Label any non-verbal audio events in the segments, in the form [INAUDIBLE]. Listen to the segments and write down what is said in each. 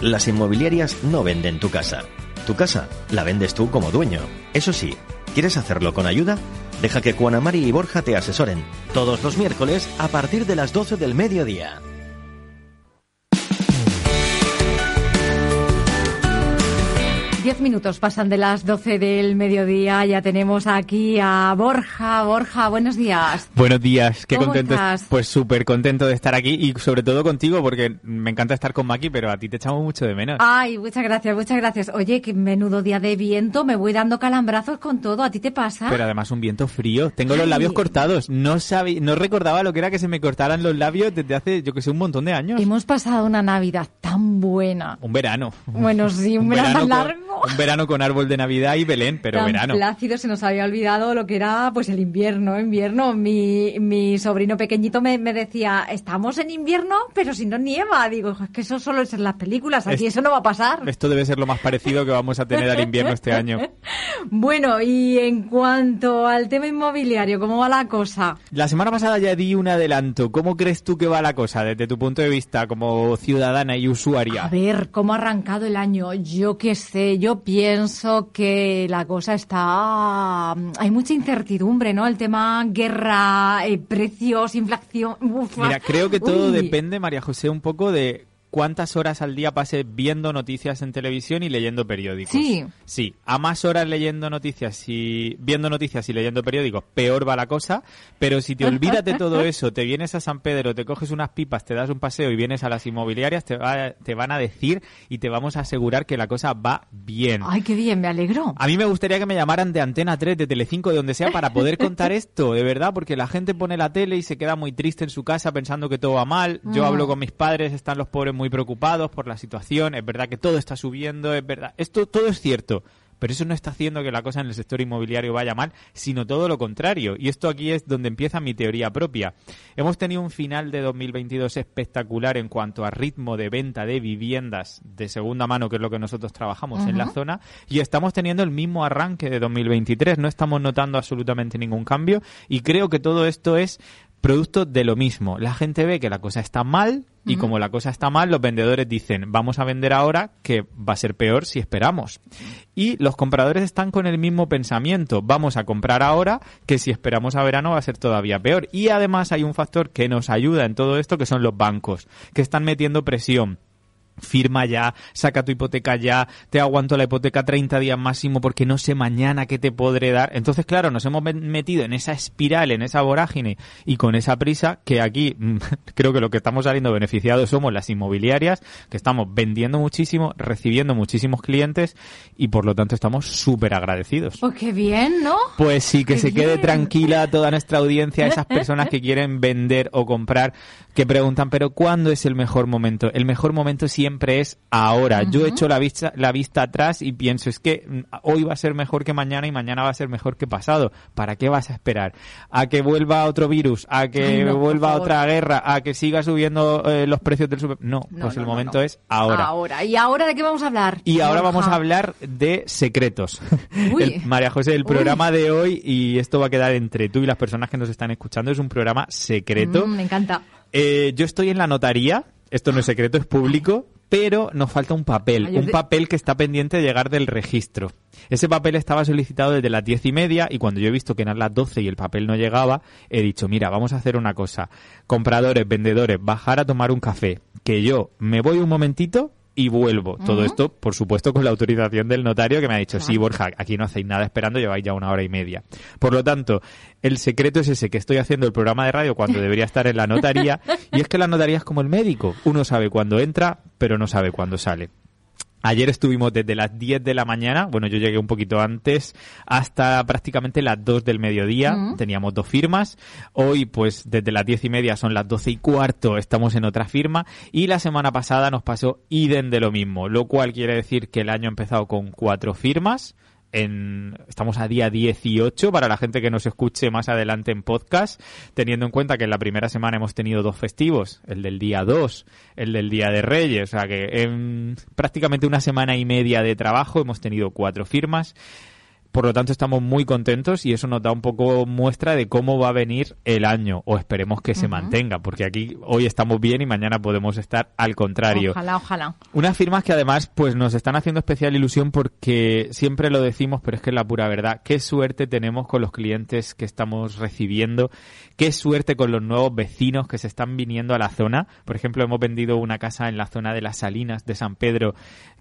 Las inmobiliarias no venden tu casa. Tu casa la vendes tú como dueño. Eso sí, ¿quieres hacerlo con ayuda? Deja que Juanamari y Borja te asesoren todos los miércoles a partir de las 12 del mediodía. Diez minutos pasan de las 12 del mediodía. Ya tenemos aquí a Borja. Borja, buenos días. Buenos días, qué ¿Cómo contento. estás? Pues súper contento de estar aquí y sobre todo contigo porque me encanta estar con Maki, pero a ti te echamos mucho de menos. Ay, muchas gracias, muchas gracias. Oye, qué menudo día de viento. Me voy dando calambrazos con todo. ¿A ti te pasa? Pero además un viento frío. Tengo los Ay. labios cortados. No sabía, no recordaba lo que era que se me cortaran los labios desde hace, yo que sé, un montón de años. Hemos pasado una Navidad tan buena. Un verano. Bueno, sí, un [LAUGHS] verano tan con- un verano con árbol de Navidad y Belén, pero tan verano. plácido, se nos había olvidado lo que era pues el invierno, invierno. Mi, mi sobrino pequeñito me, me decía, estamos en invierno, pero si no nieva. Digo, es que eso solo es en las películas, aquí Es- eso no va a pasar. Esto debe ser lo más parecido que vamos a tener al invierno este año. [LAUGHS] Bueno, y en cuanto al tema inmobiliario, ¿cómo va la cosa? La semana pasada ya di un adelanto. ¿Cómo crees tú que va la cosa desde tu punto de vista como ciudadana y A usuaria? ver, ¿cómo ha arrancado el año? Yo qué sé, yo pienso que la cosa está... Hay mucha incertidumbre, ¿no? El tema guerra, eh, precios, inflación... uf, Mira, creo que todo uy. depende, María José, un poco de cuántas horas al día pases viendo noticias en televisión y leyendo periódicos. Sí. Sí, a más horas leyendo noticias y viendo noticias y leyendo periódicos, peor va la cosa, pero si te olvidas de todo [LAUGHS] eso, te vienes a San Pedro, te coges unas pipas, te das un paseo y vienes a las inmobiliarias, te, va- te van a decir y te vamos a asegurar que la cosa va bien. Ay, qué bien, me alegro. A mí me gustaría que me llamaran de Antena 3, de Telecinco, de donde sea, para poder [LAUGHS] contar esto, de verdad, porque la gente pone la tele y se queda muy triste en su casa pensando que todo va mal. Yo Mm. hablo con mis padres, están los pobres muy preocupados por la situación, es verdad que todo está subiendo, es verdad, esto todo es cierto. Pero eso no está haciendo que la cosa en el sector inmobiliario vaya mal, sino todo lo contrario. Y esto aquí es donde empieza mi teoría propia. Hemos tenido un final de 2022 espectacular en cuanto a ritmo de venta de viviendas de segunda mano, que es lo que nosotros trabajamos en la zona, y estamos teniendo el mismo arranque de 2023. No estamos notando absolutamente ningún cambio y creo que todo esto es producto de lo mismo. La gente ve que la cosa está mal y como la cosa está mal, los vendedores dicen, vamos a vender ahora que va a ser peor si esperamos. Y los compradores están con el mismo pensamiento, vamos a comprar ahora que si esperamos a verano va a ser todavía peor. Y además hay un factor que nos ayuda en todo esto que son los bancos, que están metiendo presión firma ya, saca tu hipoteca ya, te aguanto la hipoteca 30 días máximo porque no sé mañana qué te podré dar. Entonces, claro, nos hemos met- metido en esa espiral, en esa vorágine y con esa prisa que aquí [LAUGHS] creo que lo que estamos saliendo beneficiados somos las inmobiliarias, que estamos vendiendo muchísimo, recibiendo muchísimos clientes y por lo tanto estamos súper agradecidos. Pues qué bien, ¿no? Pues sí, que Qué se quede tranquila toda nuestra audiencia, esas personas que [LAUGHS] quieren vender o comprar, que preguntan, pero ¿cuándo es el mejor momento? El mejor momento siempre es ahora. Yo echo la vista, la vista atrás y pienso, es que mm, hoy va a ser mejor que mañana y mañana va a ser mejor que pasado. ¿Para qué vas a esperar? ¿A que vuelva otro virus? ¿A que Ay, no, por vuelva otra guerra? ¿A que siga subiendo eh, los precios del super? No, No, pues no, el momento es ahora. Ahora. ¿Y ahora de qué vamos a hablar? Y ahora vamos a hablar de secretos. [LAUGHS] Uy. El- María José, el Uy. programa de hoy, y esto va a quedar entre tú y las personas que nos están escuchando, es un programa secreto. Mm, me encanta. Eh, yo estoy en la notaría, esto no es secreto, es público, pero nos falta un papel, un papel que está pendiente de llegar del registro. Ese papel estaba solicitado desde las diez y media y cuando yo he visto que eran las doce y el papel no llegaba, he dicho, mira, vamos a hacer una cosa. Compradores, vendedores, bajar a tomar un café, que yo me voy un momentito y vuelvo. Todo esto, por supuesto, con la autorización del notario que me ha dicho, sí. Borja, aquí no hacéis nada esperando, lleváis ya una hora y media. Por lo tanto, el secreto es ese, que estoy haciendo el programa de radio cuando debería estar en la notaría, y es que la notaría es como el médico. Uno sabe cuándo entra, pero no sabe cuándo sale. Ayer estuvimos desde las 10 de la mañana, bueno, yo llegué un poquito antes, hasta prácticamente las 2 del mediodía, Mm. teníamos dos firmas. Hoy, pues, desde las 10 y media son las 12 y cuarto, estamos en otra firma. Y la semana pasada nos pasó idem de lo mismo, lo cual quiere decir que el año ha empezado con cuatro firmas. En, estamos a día 18 para la gente que nos escuche más adelante en podcast, teniendo en cuenta que en la primera semana hemos tenido dos festivos, el del día 2, el del día de Reyes, o sea que en prácticamente una semana y media de trabajo hemos tenido cuatro firmas. Por lo tanto, estamos muy contentos y eso nos da un poco muestra de cómo va a venir el año, o esperemos que se mantenga, porque aquí hoy estamos bien y mañana podemos estar al contrario. Ojalá, ojalá. Unas firmas que además pues nos están haciendo especial ilusión porque siempre lo decimos, pero es que es la pura verdad. Qué suerte tenemos con los clientes que estamos recibiendo, qué suerte con los nuevos vecinos que se están viniendo a la zona. Por ejemplo, hemos vendido una casa en la zona de las Salinas de San Pedro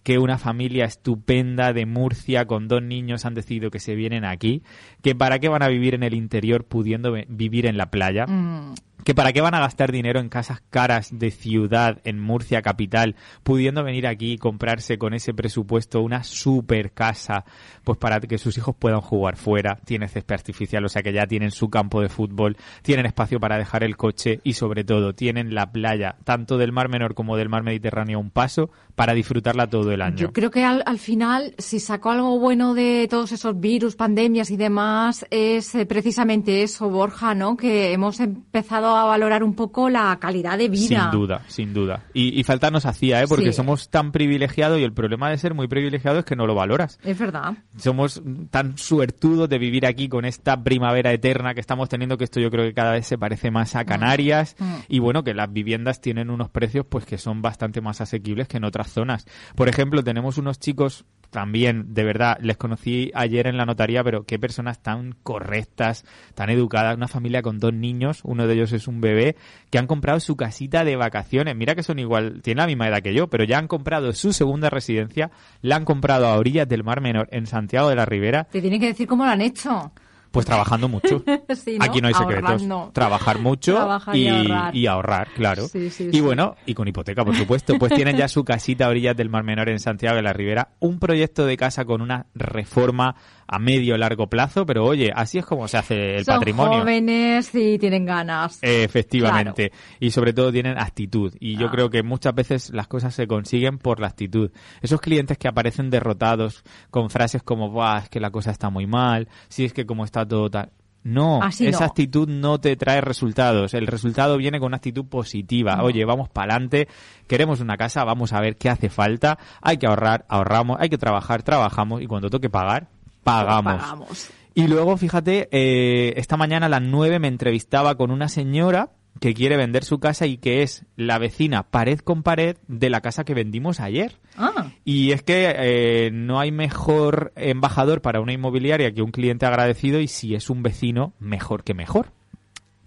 que una familia estupenda de Murcia con dos niños han decidido que se vienen aquí, que para qué van a vivir en el interior pudiendo vivir en la playa. Mm que para qué van a gastar dinero en casas caras de ciudad en Murcia capital, pudiendo venir aquí y comprarse con ese presupuesto una super casa, pues para que sus hijos puedan jugar fuera, tiene césped artificial, o sea que ya tienen su campo de fútbol, tienen espacio para dejar el coche y sobre todo tienen la playa, tanto del Mar Menor como del Mar Mediterráneo, un paso para disfrutarla todo el año. Yo creo que al, al final, si sacó algo bueno de todos esos virus, pandemias y demás, es eh, precisamente eso, Borja, ¿no? Que hemos empezado a valorar un poco la calidad de vida. Sin duda, sin duda. Y, y falta nos hacía, ¿eh? Porque Sí. somos tan privilegiados y el problema de ser muy privilegiado es que no lo valoras. Es verdad. Somos tan suertudos de vivir aquí con esta primavera eterna que estamos teniendo, que esto yo creo que cada vez se parece más a Canarias. Mm. Y bueno, que las viviendas tienen unos precios pues que son bastante más asequibles que en otras zonas. Por ejemplo, tenemos unos chicos también, de verdad, les conocí ayer en la notaría, pero qué personas tan correctas, tan educadas, una familia con dos niños, uno de ellos es un bebé, que han comprado su casita de vacaciones. Mira que son igual, tienen la misma edad que yo, pero ya han comprado su segunda residencia, la han comprado a orillas del Mar Menor, en Santiago de la Ribera, Te tienen que decir cómo lo han hecho. Pues trabajando mucho. [LAUGHS] Sí, ¿no? Aquí no hay secretos. Trabajar mucho Trabajar y, y ahorrar. y ahorrar, claro. Sí, sí, y sí. bueno, y con hipoteca, por supuesto. Pues tienen ya su casita a orillas del Mar Menor en Santiago de la Ribera. Un proyecto de casa con una reforma a medio largo plazo, pero oye, así es como se hace el Son patrimonio. jóvenes y tienen ganas. Efectivamente. Y sobre todo tienen actitud. Y yo Ah. creo que muchas veces las cosas se consiguen por la actitud. Esos clientes que aparecen derrotados con frases como, Buah, es que la cosa está muy mal, si es que como está todo tal. No, Así esa no. actitud no te trae resultados. El resultado viene con una actitud positiva. No. Oye, vamos para adelante, queremos una casa, vamos a ver qué hace falta. Hay que ahorrar, ahorramos, hay que trabajar, trabajamos y cuando toque pagar, pagamos. Pagamos. Y luego, fíjate, eh, esta mañana a las 9 me entrevistaba con una señora que quiere vender su casa y que es la vecina pared con pared de la casa que vendimos ayer. Ah, Y es que eh, no hay mejor embajador para una inmobiliaria que un cliente agradecido y si es un vecino, mejor que mejor.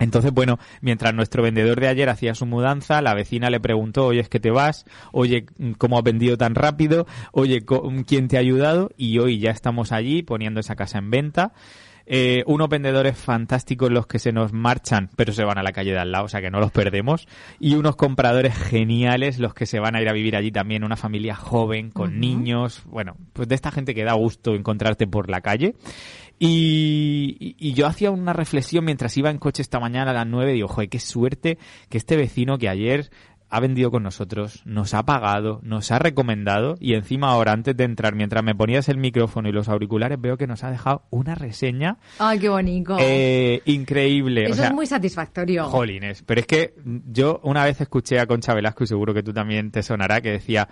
Entonces, bueno, mientras nuestro vendedor de ayer hacía su mudanza, la vecina le preguntó, oye, es que te vas, oye, ¿cómo has vendido tan rápido? Oye, ¿quién te ha ayudado? Y hoy ya estamos allí poniendo esa casa en venta. Eh, unos vendedores fantásticos los que se nos marchan, pero se van a la calle de al lado, o sea que no los perdemos. Y unos compradores geniales los que se van a ir a vivir allí también, una familia joven, con niños, bueno, pues de esta gente que da gusto encontrarte por la calle. Y, y- y yo hacía una reflexión mientras iba en coche esta mañana a las 9, digo, joder, qué suerte que este vecino que ayer ha vendido con nosotros, nos ha pagado, nos ha recomendado y encima ahora antes de entrar, mientras me ponías el micrófono y los auriculares, veo que nos ha dejado una reseña ay, qué bonito. eh, increíble. Eso o sea, es muy satisfactorio. Jolines, pero es que yo una vez escuché a Concha Velasco y seguro que tú también te sonará que decía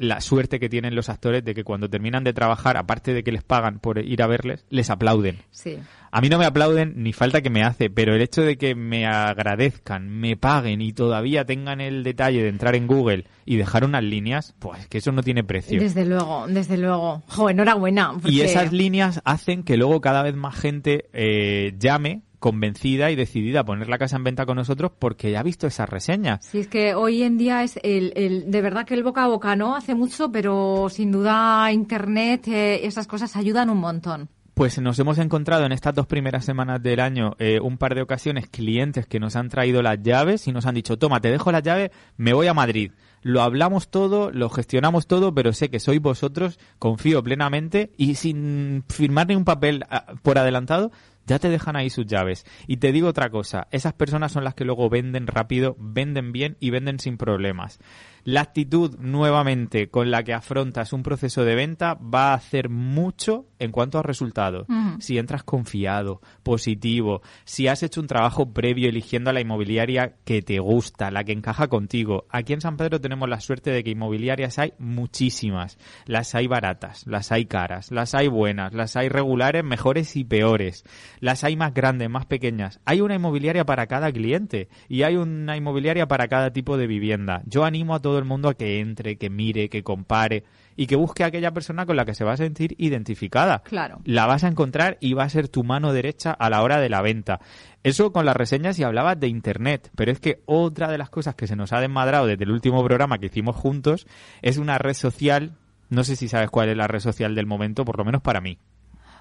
la suerte que tienen los actores de que cuando terminan de trabajar, aparte de que les pagan por ir a verles, les aplauden. Sí. A mí no me aplauden ni falta que me hace, pero el hecho de que me agradezcan, me paguen y todavía tengan el detalle de entrar en Google y dejar unas líneas, pues que eso no tiene precio. Desde luego, desde luego. Jo, enhorabuena. Y esas líneas hacen que luego cada vez más gente eh, llame convencida y decidida a poner la casa en venta con nosotros porque ya ha visto esas reseñas. Sí, es que hoy en día es el, el, de verdad que el boca a boca no hace mucho, pero sin duda Internet, eh, esas cosas ayudan un montón. Pues nos hemos encontrado en estas dos primeras semanas del año eh, un par de ocasiones clientes que nos han traído las llaves y nos han dicho, toma, te dejo las llaves, me voy a Madrid. Lo hablamos todo, lo gestionamos todo, pero sé que sois vosotros, confío plenamente y sin firmar ni un papel ah, por adelantado, ya te dejan ahí sus llaves. Y te digo otra cosa, esas personas son las que luego venden rápido, venden bien y venden sin problemas. La actitud nuevamente con la que afrontas un proceso de venta va a hacer mucho en cuanto a resultados. Si entras confiado, positivo, si has hecho un trabajo previo eligiendo a la inmobiliaria que te gusta, la que encaja contigo. Aquí en San Pedro tenemos la suerte de que inmobiliarias hay muchísimas. Las hay baratas, las hay caras, las hay buenas, las hay regulares, mejores y peores. Las hay más grandes, más pequeñas. Hay una inmobiliaria para cada cliente y hay una inmobiliaria para cada tipo de vivienda. Yo animo a todo el mundo a que entre, que mire, que compare y que busque a aquella persona con la que se va a sentir identificada. Claro. La vas a encontrar y va a ser tu mano derecha a la hora de la venta. Eso con las reseñas y hablabas de Internet, pero es que otra de las cosas que se nos ha desmadrado desde el último programa que hicimos juntos es una red social, no sé si sabes cuál es la red social del momento, por lo menos para mí.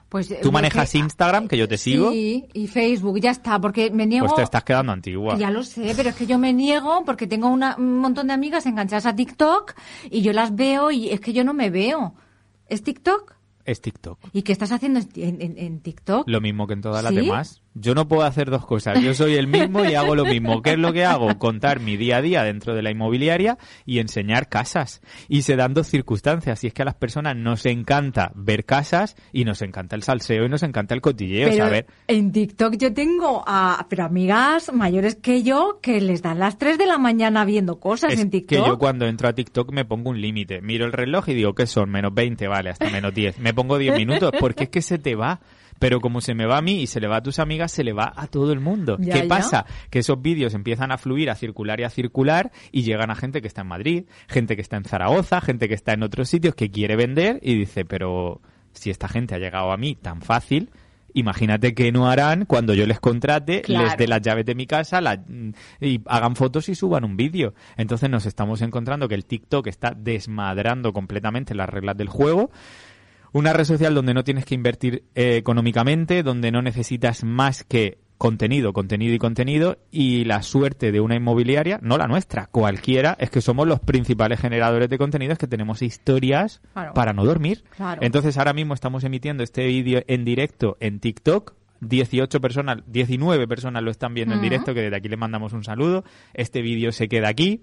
Pues, eh, Tú manejas que- Instagram, que yo te sigo, Sí, y Facebook, ya está, porque me niego... pues te estás quedando antigua. Ya lo sé, pero es que yo me niego porque tengo una- un montón de amigas enganchadas a TikTok y yo las veo y es que yo no me veo. ¿Es TikTok? Es TikTok. ¿Y qué estás haciendo en, en- en TikTok? Lo mismo que en todas las ¿Sí? demás. Yo no puedo hacer dos cosas. Yo soy el mismo y hago lo mismo. ¿Qué es lo que hago? Contar mi día a día dentro de la inmobiliaria y enseñar casas. Y se dan dos circunstancias. Y es que a las personas nos encanta ver casas y nos encanta el salseo y nos encanta el cotilleo. Pero saber en TikTok yo tengo a pero amigas mayores que yo que les dan las 3 de la mañana viendo cosas Es en que TikTok. yo cuando entro a TikTok me pongo un límite. Miro el reloj y digo, ¿qué son? Menos 20, vale, hasta menos 10. Me pongo 10 minutos porque es que se te va. Pero como se me va a mí y se le va a tus amigas, se le va a todo el mundo. Ya, ¿Qué ya. pasa? Que esos vídeos empiezan a fluir, a circular y a circular y llegan a gente que está en Madrid, gente que está en Zaragoza, gente que está en otros sitios que quiere vender y dice, pero si esta gente ha llegado a mí tan fácil, Imagínate que no harán cuando yo les contrate, Claro. les dé las llaves de mi casa la- y hagan fotos y suban un vídeo. Entonces nos estamos encontrando que el TikTok está desmadrando completamente las reglas del juego. Una red social donde no tienes que invertir eh, económicamente, donde no necesitas más que contenido, contenido y contenido, y la suerte de una inmobiliaria, no la nuestra, cualquiera, es que somos los principales generadores de contenidos que tenemos historias Claro. para no dormir. Claro. Entonces ahora mismo estamos emitiendo este vídeo en directo en TikTok. 18 personas, 19 personas lo están viendo en directo, que desde aquí les mandamos un saludo. Este vídeo se queda aquí.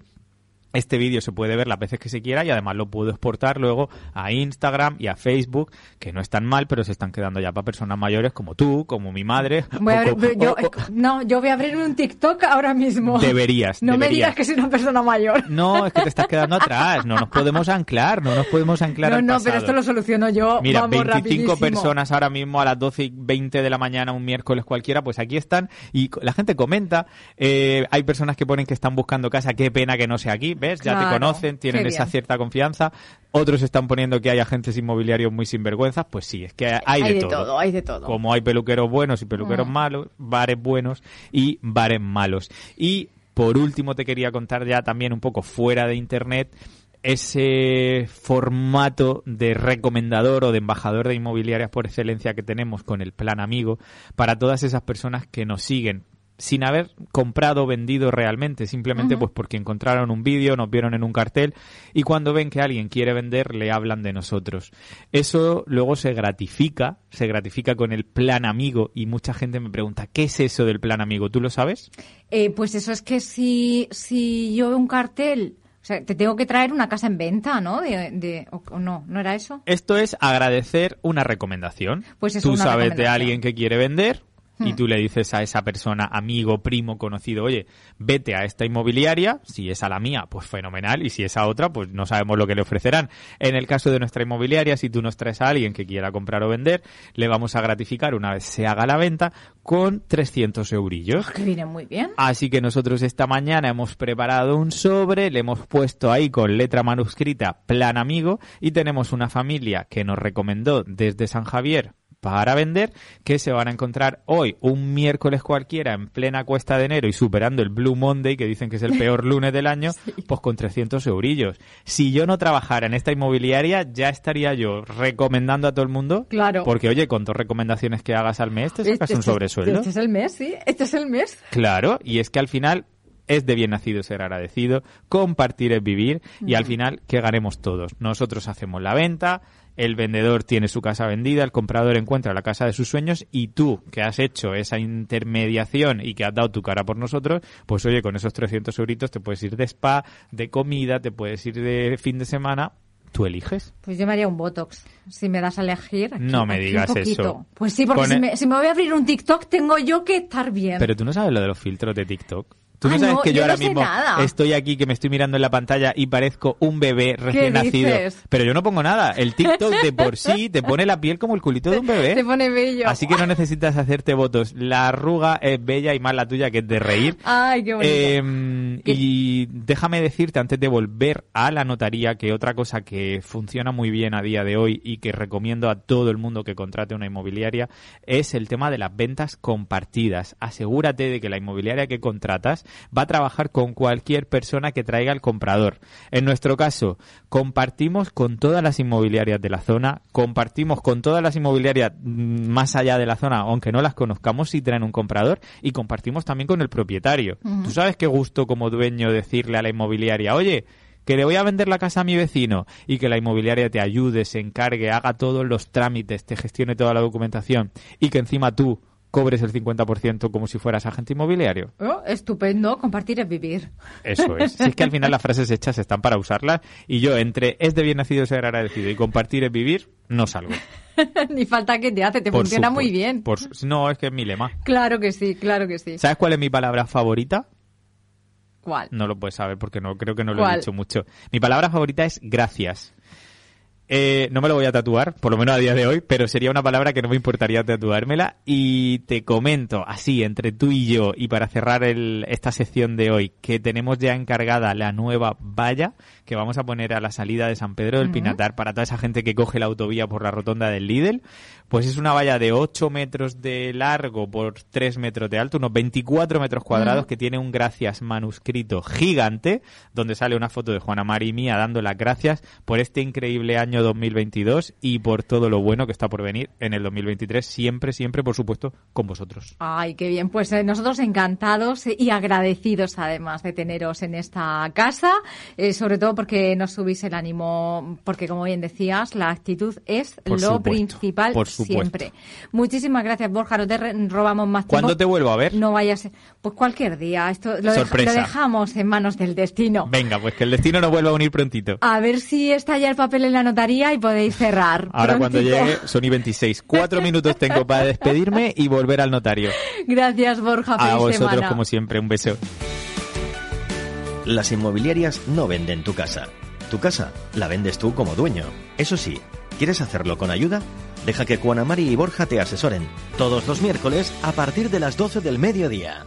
Este vídeo se puede ver las veces que se quiera y además lo puedo exportar luego a Instagram y a Facebook, que no están mal, pero se están quedando ya para personas mayores como tú, como mi madre. [LAUGHS] Voy a abrir- [LAUGHS] yo, o- o- no, yo voy a abrirme un TikTok ahora mismo. Deberías, No me digas que soy una persona mayor. No, es que te estás quedando atrás, no nos podemos anclar, no nos podemos anclar no, al no, pasado. pero esto lo soluciono yo. Mira, Vamos, 25 rapidísimo. personas ahora mismo a las 12 y 20 de la mañana, un miércoles cualquiera, pues aquí están y la gente comenta. eh, hay personas que ponen que están buscando casa, qué pena que no sea aquí, ¿ves? Ya te conocen, tienen esa cierta confianza. Otros están poniendo que hay agentes inmobiliarios muy sinvergüenzas, pues sí, es que hay, de, todo. hay de todo. Como hay peluqueros buenos y peluqueros Mm. malos, bares buenos y bares malos. Y por último te quería contar ya también un poco fuera de internet ese formato de recomendador o de embajador de inmobiliarias por excelencia que tenemos con el plan amigo para todas esas personas que nos siguen sin haber comprado o vendido realmente, simplemente pues porque encontraron un vídeo, nos vieron en un cartel y cuando ven que alguien quiere vender le hablan de nosotros. Eso luego se gratifica, se gratifica con el plan amigo y mucha gente me pregunta, ¿qué es eso del plan amigo? ¿Tú lo sabes? Eh, pues eso es que si, si yo veo un cartel, o sea, te tengo que traer una casa en venta, ¿no? De, de- o, o no, ¿no era eso? Esto es agradecer una recomendación. Pues eso, tú una sabes de alguien que quiere vender y Hmm. tú le dices a esa persona, amigo, primo, conocido, oye, vete a esta inmobiliaria, si es a la mía, pues fenomenal, y si es a otra, pues no sabemos lo que le ofrecerán. En el caso de nuestra inmobiliaria, si tú nos traes a alguien que quiera comprar o vender, le vamos a gratificar una vez se haga la venta con 300 eurillos. Que viene muy bien. Así que nosotros esta mañana hemos preparado un sobre, le hemos puesto ahí con letra manuscrita plan amigo y tenemos una familia que nos recomendó desde San Javier para vender que se van a encontrar hoy un miércoles cualquiera en plena cuesta de enero y superando el Blue Monday que dicen que es el peor [LAUGHS] lunes del año pues con 300 eurillos si yo no trabajara en esta inmobiliaria ya estaría yo recomendando a todo el mundo Claro. porque oye con dos recomendaciones que hagas al mes te sacas Este- un este- sobresueldo Este es el mes, sí. Este es el mes. Claro, y es que al final es de bien nacido ser agradecido, compartir es vivir y al final que ganemos todos. Nosotros hacemos la venta, el vendedor tiene su casa vendida, el comprador encuentra la casa de sus sueños y tú que has hecho esa intermediación y que has dado tu cara por nosotros, pues oye, con esos 300 euritos te puedes ir de spa, de comida, te puedes ir de fin de semana ¿Tú eliges? Pues yo me haría un Botox, si me das a elegir. aquí- No me digas eso. Pues sí, porque si el- me, si me voy a abrir un TikTok, tengo yo que estar bien. Pero tú no sabes lo de los filtros de TikTok. Tú no sabes no, que yo, yo ahora no mismo nada. estoy aquí, que me estoy mirando en la pantalla y parezco un bebé recién nacido. dices? Pero yo no pongo nada. El TikTok de por sí [LAUGHS] te pone la piel como el culito de un bebé. Te pone bello. Así que no necesitas hacerte votos. La arruga es bella y más la tuya que es de reír. Ay, qué bonito. Eh, y déjame decirte, antes de volver a la notaría, que otra cosa que funciona muy bien a día de hoy y que recomiendo a todo el mundo que contrate una inmobiliaria es el tema de las ventas compartidas. Asegúrate de que la inmobiliaria que contratas va a trabajar con cualquier persona que traiga al comprador. En nuestro caso, compartimos con todas las inmobiliarias de la zona, compartimos con todas las inmobiliarias mm, más allá de la zona, aunque no las conozcamos si traen un comprador, y compartimos también con el propietario. ¿Tú sabes qué gusto como dueño decirle a la inmobiliaria, oye, que le voy a vender la casa a mi vecino y que la inmobiliaria te ayude, se encargue, haga todos los trámites, te gestione toda la documentación y que encima tú cobres el 50% como si fueras agente inmobiliario? Oh, estupendo, compartir es vivir. Eso es. Si es que al final las frases hechas están para usarlas y yo entre es de bien nacido ser agradecido y compartir es vivir, no salgo. [LAUGHS] Ni falta que te hace, te Por funciona muy bien. Por no, es que es mi lema. Claro que sí, claro que sí. ¿Sabes cuál es mi palabra favorita? ¿Cuál? No lo puedes saber porque no creo que no lo he dicho mucho. Mi palabra favorita es gracias. Eh, no me lo voy a tatuar, por lo menos a día de hoy, pero sería una palabra que no me importaría tatuármela. Y te comento, así, entre tú y yo, y para cerrar el- esta sección de hoy, que tenemos ya encargada la nueva valla que vamos a poner a la salida de San Pedro del Pinatar para toda esa gente que coge la autovía por la rotonda del Lidl. Pues es una valla de 8 metros de largo por 3 metros de alto, unos 24 metros cuadrados, que tiene un gracias manuscrito gigante, donde sale una foto de Juana Mari y mía dando las gracias por este increíble año 2022 y por todo lo bueno que está por venir en el 2023, siempre, siempre, por supuesto, con vosotros. Ay, qué bien. Pues eh, nosotros encantados y agradecidos además de teneros en esta casa, eh, sobre todo porque nos subís el ánimo, porque como bien decías, la actitud es Por lo supuesto, principal por siempre. Muchísimas gracias, Borja. No te robamos más tiempo. ¿Cuándo te vuelvo a ver? No vayas. Pues cualquier día. Esto lo, dejamos en manos del destino. Venga, pues que el destino nos vuelva a unir prontito. A ver si está ya el papel en la notaría y podéis cerrar. [LAUGHS] Ahora cuando llegue son y 26. Cuatro minutos tengo para despedirme y volver al notario. [LAUGHS] Gracias, Borja. A Feliz vosotros, semana. como siempre, un beso. Las inmobiliarias no venden tu casa. Tu casa la vendes tú como dueño. Eso sí, ¿quieres hacerlo con ayuda? Deja que Juana Mari y Borja te asesoren todos los miércoles a partir de las 12 del mediodía.